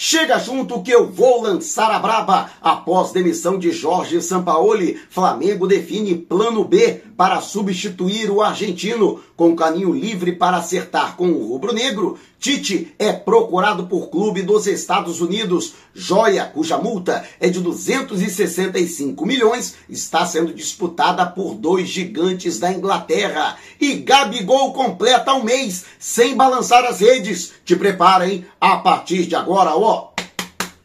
Chega junto que eu vou lançar a braba. Após demissão de Jorge Sampaoli, Flamengo define plano B para substituir o argentino. Com caminho livre para acertar com o rubro-negro, Tite é procurado por clube dos Estados Unidos. Joia, cuja multa é de 265 milhões, está sendo disputada por dois gigantes da Inglaterra. E Gabigol completa um mês sem balançar as redes. Te prepara, hein? A partir de agora, ó.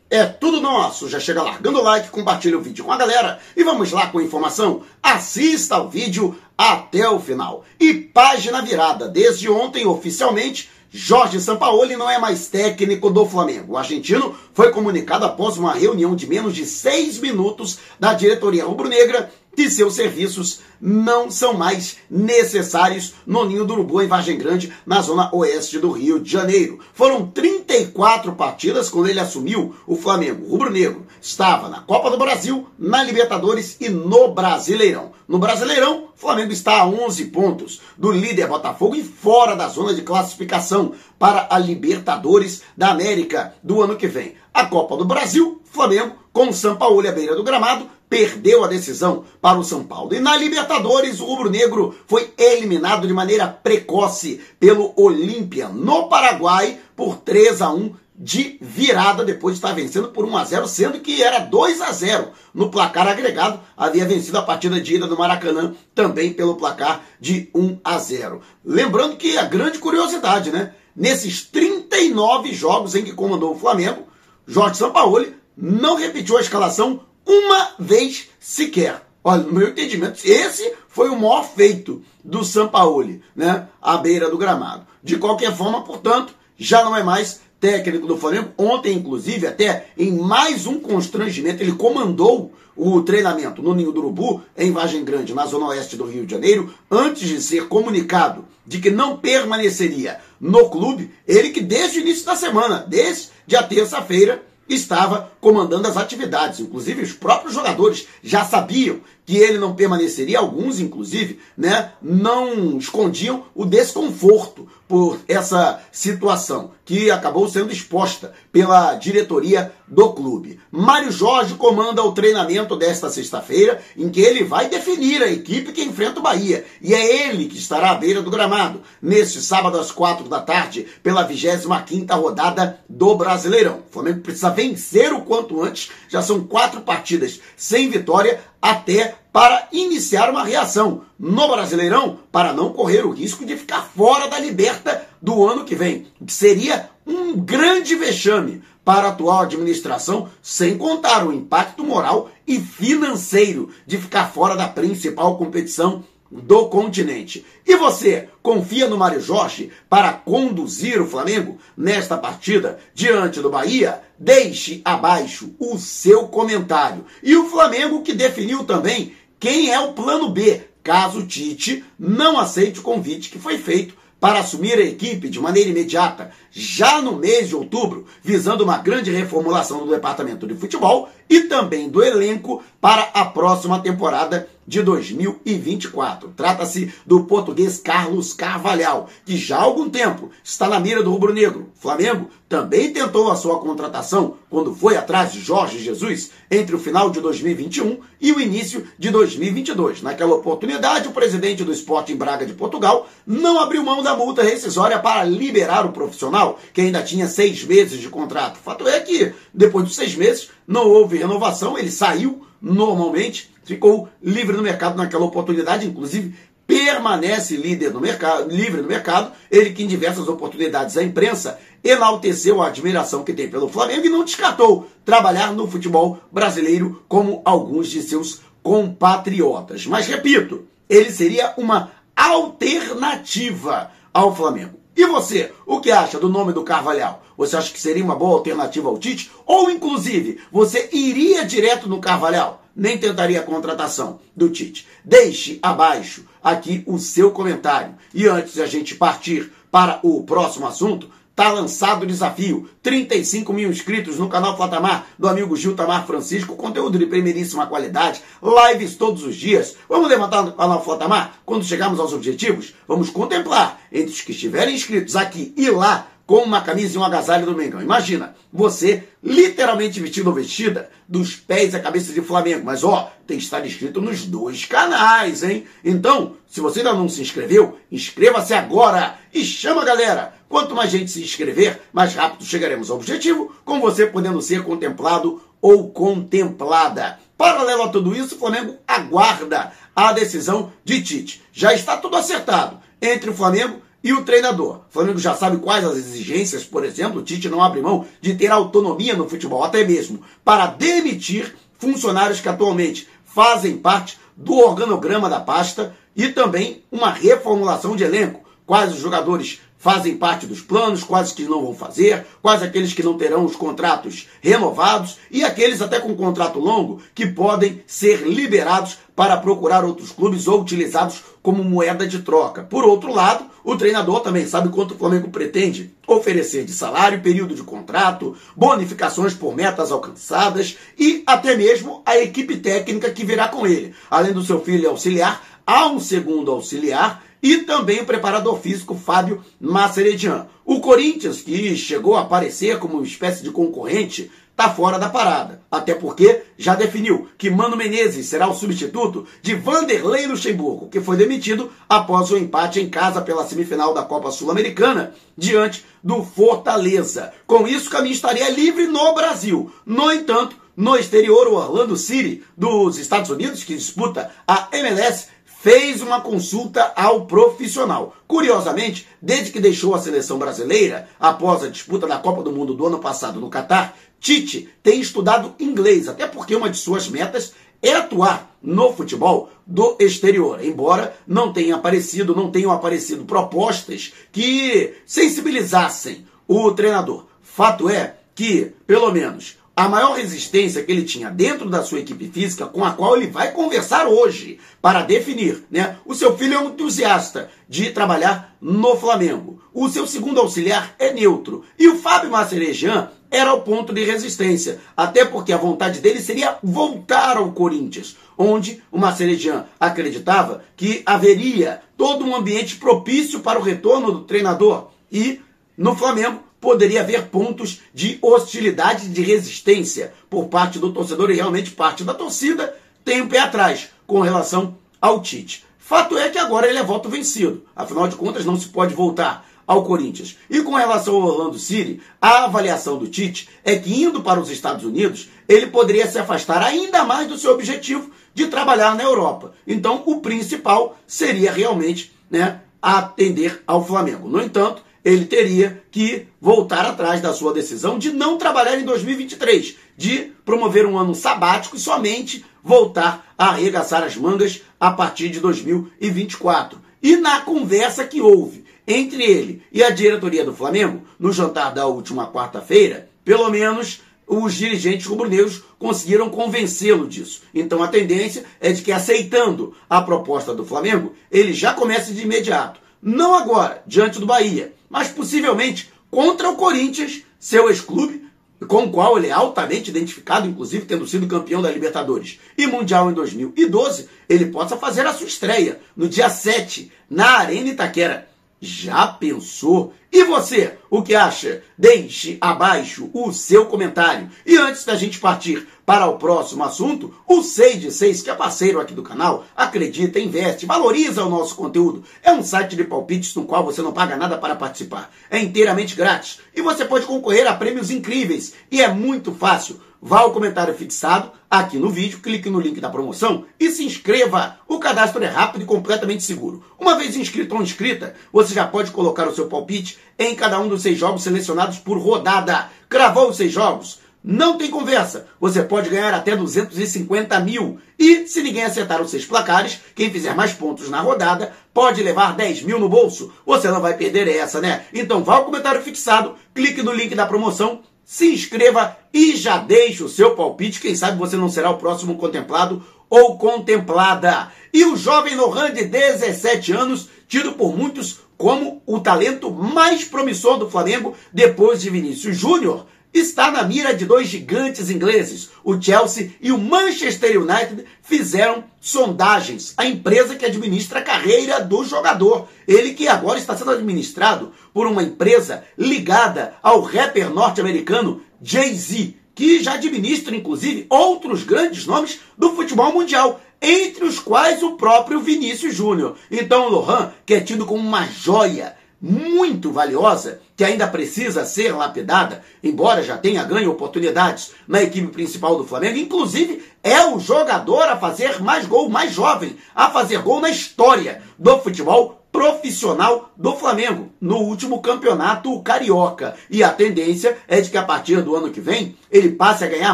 É tudo nosso. Já chega largando o like, compartilha o vídeo com a galera e vamos lá com a informação. Assista ao vídeo até o final. E página virada. Desde ontem, oficialmente, Jorge Sampaoli não é mais técnico do Flamengo. O argentino foi comunicado após uma reunião de menos de seis minutos da diretoria rubro-negra que seus serviços não são mais necessários no Ninho do Urubu, em Vargem Grande, na zona oeste do Rio de Janeiro. Foram 34 partidas quando ele assumiu o Flamengo. O rubro-negro estava na Copa do Brasil, na Libertadores e no Brasileirão. No Brasileirão, o Flamengo está a 11 pontos do líder Botafogo e fora da zona de classificação para a Libertadores da América do ano que vem. A Copa do Brasil, Flamengo, com o São Paulo à beira do gramado, perdeu a decisão para o São Paulo. E na Libertadores, o rubro-negro foi eliminado de maneira precoce pelo Olímpia no Paraguai por 3 a 1 de virada depois de estar vencendo por 1 a 0, sendo que era 2 a 0 no placar agregado. Havia vencido a partida de ida do Maracanã também pelo placar de 1 a 0. Lembrando que a grande curiosidade, né? Nesses 39 jogos em que comandou o Flamengo, Jorge Sampaoli não repetiu a escalação uma vez sequer. Olha, no meu entendimento, esse foi o maior feito do Sampaoli, né? À beira do gramado. De qualquer forma, portanto, já não é mais técnico do Flamengo. Ontem, inclusive, até em mais um constrangimento, ele comandou o treinamento no Ninho do Urubu, em Vargem Grande, na zona oeste do Rio de Janeiro, antes de ser comunicado de que não permaneceria no clube, ele que desde o início da semana, desde a terça-feira, estava comandando as atividades. Inclusive, os próprios jogadores já sabiam que ele não permaneceria, alguns, inclusive, né, não escondiam o desconforto por essa situação, que acabou sendo exposta pela diretoria do clube. Mário Jorge comanda o treinamento desta sexta-feira, em que ele vai definir a equipe que enfrenta o Bahia. E é ele que estará à beira do gramado, neste sábado às quatro da tarde, pela 25ª rodada do Brasileirão. O Flamengo precisa vencer o quanto antes, já são quatro partidas sem vitória, até para iniciar uma reação no Brasileirão para não correr o risco de ficar fora da liberta do ano que vem, seria um grande vexame para a atual administração, sem contar o impacto moral e financeiro de ficar fora da principal competição do continente. E você confia no Mário Jorge para conduzir o Flamengo nesta partida diante do Bahia? Deixe abaixo o seu comentário. E o Flamengo que definiu também quem é o plano B, caso Tite não aceite o convite que foi feito para assumir a equipe de maneira imediata, já no mês de outubro, visando uma grande reformulação do departamento de futebol e também do elenco para a próxima temporada de 2024. Trata-se do português Carlos Carvalhal, que já há algum tempo está na mira do rubro-negro. Flamengo também tentou a sua contratação quando foi atrás de Jorge Jesus entre o final de 2021 e o início de 2022. Naquela oportunidade, o presidente do Sporting Braga de Portugal não abriu mão da multa rescisória para liberar o profissional, que ainda tinha seis meses de contrato. O fato é que, depois dos seis meses, não houve renovação, ele saiu normalmente, ficou livre no mercado naquela oportunidade, inclusive permanece líder no mercado, livre no mercado, ele que em diversas oportunidades a imprensa enalteceu a admiração que tem pelo Flamengo e não descartou trabalhar no futebol brasileiro como alguns de seus compatriotas. Mas repito, ele seria uma alternativa ao Flamengo. E você, o que acha do nome do Carvalhal? Você acha que seria uma boa alternativa ao Tite? Ou, inclusive, você iria direto no Carvalhal? Nem tentaria a contratação do Tite? Deixe abaixo aqui o seu comentário. E antes de a gente partir para o próximo assunto, Tá lançado o desafio. 35 mil inscritos no canal Flatamar do amigo Gil Tamar Francisco. Conteúdo de primeiríssima qualidade. Lives todos os dias. Vamos levantar o canal Flatamar? Quando chegarmos aos objetivos, vamos contemplar entre os que estiverem inscritos aqui e lá com uma camisa e um agasalho do Mengão. Imagina, você literalmente vestido ou vestida dos pés à cabeça de Flamengo. Mas ó, tem que estar inscrito nos dois canais, hein? Então, se você ainda não se inscreveu, inscreva-se agora e chama a galera. Quanto mais gente se inscrever, mais rápido chegaremos ao objetivo, com você podendo ser contemplado ou contemplada. Paralelo a tudo isso, o Flamengo aguarda a decisão de Tite. Já está tudo acertado entre o Flamengo e o treinador. O Flamengo já sabe quais as exigências, por exemplo, o Tite não abre mão de ter autonomia no futebol, até mesmo para demitir funcionários que atualmente fazem parte do organograma da pasta e também uma reformulação de elenco. Quais os jogadores fazem parte dos planos, quais que não vão fazer, quais aqueles que não terão os contratos renovados e aqueles até com contrato longo que podem ser liberados para procurar outros clubes ou utilizados como moeda de troca. Por outro lado, o treinador também sabe quanto o Flamengo pretende oferecer de salário, período de contrato, bonificações por metas alcançadas e até mesmo a equipe técnica que virá com ele. Além do seu filho auxiliar, há um segundo auxiliar e também o preparador físico Fábio Maceredian. O Corinthians, que chegou a aparecer como uma espécie de concorrente, está fora da parada. Até porque já definiu que Mano Menezes será o substituto de Vanderlei Luxemburgo, que foi demitido após o empate em casa pela semifinal da Copa Sul-Americana diante do Fortaleza. Com isso, o caminho estaria livre no Brasil. No entanto, no exterior, o Orlando City dos Estados Unidos, que disputa a MLS, fez uma consulta ao profissional. Curiosamente, desde que deixou a seleção brasileira, após a disputa da Copa do Mundo do ano passado no Catar, Tite tem estudado inglês, até porque uma de suas metas é atuar no futebol do exterior, embora não tenha aparecido, não tenham aparecido propostas que sensibilizassem o treinador. Fato é que, pelo menos, a maior resistência que ele tinha dentro da sua equipe física, com a qual ele vai conversar hoje para definir, né? O seu filho é um entusiasta de trabalhar no Flamengo. O seu segundo auxiliar é neutro. E o Fábio Macerejan era o ponto de resistência, até porque a vontade dele seria voltar ao Corinthians, onde o Macerejan acreditava que haveria todo um ambiente propício para o retorno do treinador. E no Flamengo poderia haver pontos de hostilidade, de resistência por parte do torcedor e realmente parte da torcida tem um pé atrás com relação ao Tite. Fato é que agora ele é voto vencido. Afinal de contas, não se pode voltar ao Corinthians. E com relação ao Orlando City, a avaliação do Tite é que indo para os Estados Unidos, ele poderia se afastar ainda mais do seu objetivo de trabalhar na Europa. Então, o principal seria realmente né, atender ao Flamengo. No entanto, ele teria que voltar atrás da sua decisão de não trabalhar em 2023, de promover um ano sabático e somente voltar a arregaçar as mangas a partir de 2024. E na conversa que houve entre ele e a diretoria do Flamengo, no jantar da última quarta-feira, pelo menos os dirigentes rubro-negros conseguiram convencê-lo disso. Então a tendência é de que, aceitando a proposta do Flamengo, ele já comece de imediato. Não agora, diante do Bahia, mas possivelmente contra o Corinthians, seu ex-clube, com o qual ele é altamente identificado, inclusive tendo sido campeão da Libertadores e Mundial em 2012, ele possa fazer a sua estreia no dia 7 na Arena Itaquera. Já pensou? E você, o que acha? Deixe abaixo o seu comentário. E antes da gente partir para o próximo assunto, o 6 de 6, que é parceiro aqui do canal, acredita, investe, valoriza o nosso conteúdo. É um site de palpites no qual você não paga nada para participar. É inteiramente grátis e você pode concorrer a prêmios incríveis. E é muito fácil. Vá ao comentário fixado aqui no vídeo, clique no link da promoção e se inscreva. O cadastro é rápido e completamente seguro. Uma vez inscrito ou inscrita, você já pode colocar o seu palpite em cada um dos seis jogos selecionados por rodada. Cravou os seis jogos? Não tem conversa. Você pode ganhar até 250 mil. E se ninguém acertar os seis placares, quem fizer mais pontos na rodada pode levar 10 mil no bolso. Você não vai perder essa, né? Então vá ao comentário fixado, clique no link da promoção se inscreva e já deixe o seu palpite. Quem sabe você não será o próximo contemplado ou contemplada. E o jovem Nohan de 17 anos, tido por muitos como o talento mais promissor do Flamengo depois de Vinícius Júnior, está na mira de dois gigantes ingleses. O Chelsea e o Manchester United fizeram sondagens. A empresa que administra a carreira do jogador. Ele que agora está sendo administrado por uma empresa ligada ao rapper norte-americano Jay-Z, que já administra inclusive outros grandes nomes do futebol mundial entre os quais o próprio Vinícius Júnior. Então Lohan, que é tido como uma joia muito valiosa, que ainda precisa ser lapidada, embora já tenha ganho oportunidades na equipe principal do Flamengo, inclusive é o jogador a fazer mais gol, mais jovem, a fazer gol na história do futebol profissional do Flamengo no último campeonato carioca. E a tendência é de que a partir do ano que vem ele passe a ganhar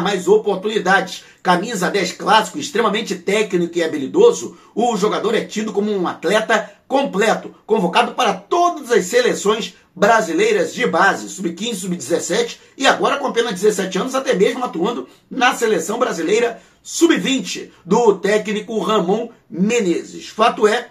mais oportunidades. Camisa 10 clássico, extremamente técnico e habilidoso, o jogador é tido como um atleta completo, convocado para todas as seleções brasileiras de base, sub-15, sub-17 e agora com apenas 17 anos, até mesmo atuando na seleção brasileira sub-20 do técnico Ramon Menezes. Fato é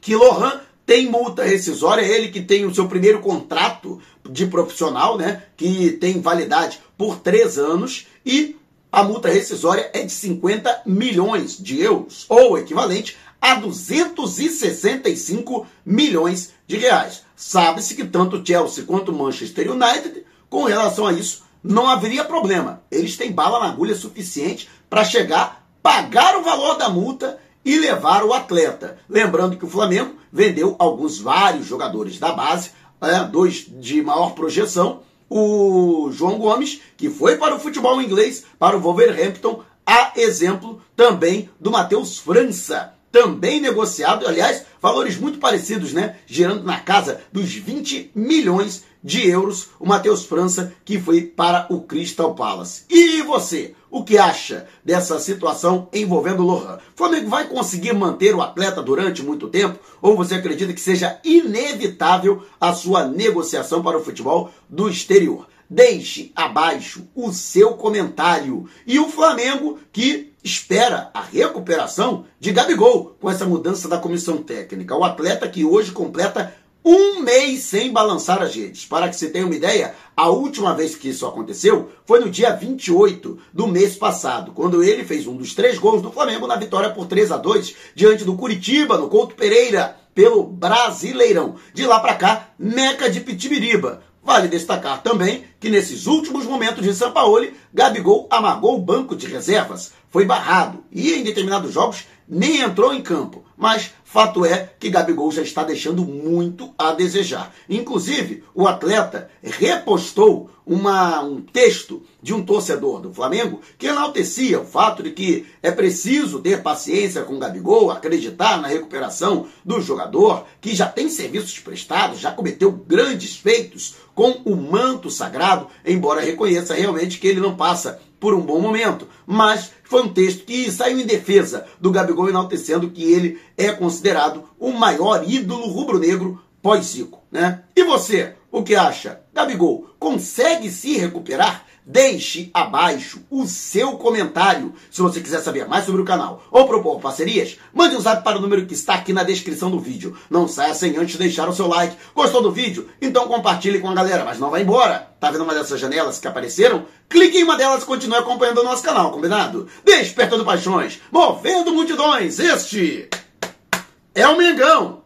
que Lohan tem multa rescisória, ele que tem o seu primeiro contrato de profissional, né, que tem validade por três anos, e a multa rescisória é de 50 milhões de euros, ou equivalente a 265 milhões de reais. Sabe-se que tanto Chelsea quanto Manchester United, com relação a isso, não haveria problema. Eles têm bala na agulha suficiente para chegar, pagar o valor da multa e levar o atleta. Lembrando que o Flamengo vendeu alguns vários jogadores da base, é, dois de maior projeção, o João Gomes, que foi para o futebol inglês, para o Wolverhampton, a exemplo também do Matheus França, também negociado, aliás, valores muito parecidos, né? Girando na casa dos 20 milhões de euros, o Matheus França, que foi para o Crystal Palace. E você, o que acha dessa situação envolvendo o Lohan? Flamengo vai conseguir manter o atleta durante muito tempo? Ou você acredita que seja inevitável a sua negociação para o futebol do exterior? Deixe abaixo o seu comentário. E o Flamengo que espera a recuperação de Gabigol com essa mudança da comissão técnica. O atleta que hoje completa um mês sem balançar as redes. Para que você tenha uma ideia, a última vez que isso aconteceu foi no dia 28 do mês passado, quando ele fez um dos três gols do Flamengo na vitória por 3 a 2 diante do Curitiba, no Couto Pereira, pelo Brasileirão. De lá para cá, Meca de Pitibiriba. Vale destacar também que nesses últimos momentos de São Paulo, Gabigol amargou o banco de reservas, foi barrado e em determinados jogos nem entrou em campo. Mas fato é que Gabigol já está deixando muito a desejar. Inclusive, o atleta repostou uma, um texto de um torcedor do Flamengo que enaltecia o fato de que é preciso ter paciência com o Gabigol, acreditar na recuperação do jogador, que já tem serviços prestados, já cometeu grandes feitos com o manto sagrado, embora reconheça realmente que ele não passa por um bom momento. Mas foi um texto que saiu em defesa do Gabigol, enaltecendo que ele é considerado o maior ídolo rubro-negro pós-Zico. Né? E você, o que acha? Gabigol consegue se recuperar? Deixe abaixo o seu comentário. Se você quiser saber mais sobre o canal ou propor parcerias, mande um zap para o número que está aqui na descrição do vídeo. Não saia sem antes deixar o seu like. Gostou do vídeo? Então compartilhe com a galera, mas não vá embora. Tá vendo uma dessas janelas que apareceram? Clique em uma delas e continue acompanhando o nosso canal, combinado? Despertando paixões, movendo multidões. Este é o Mengão.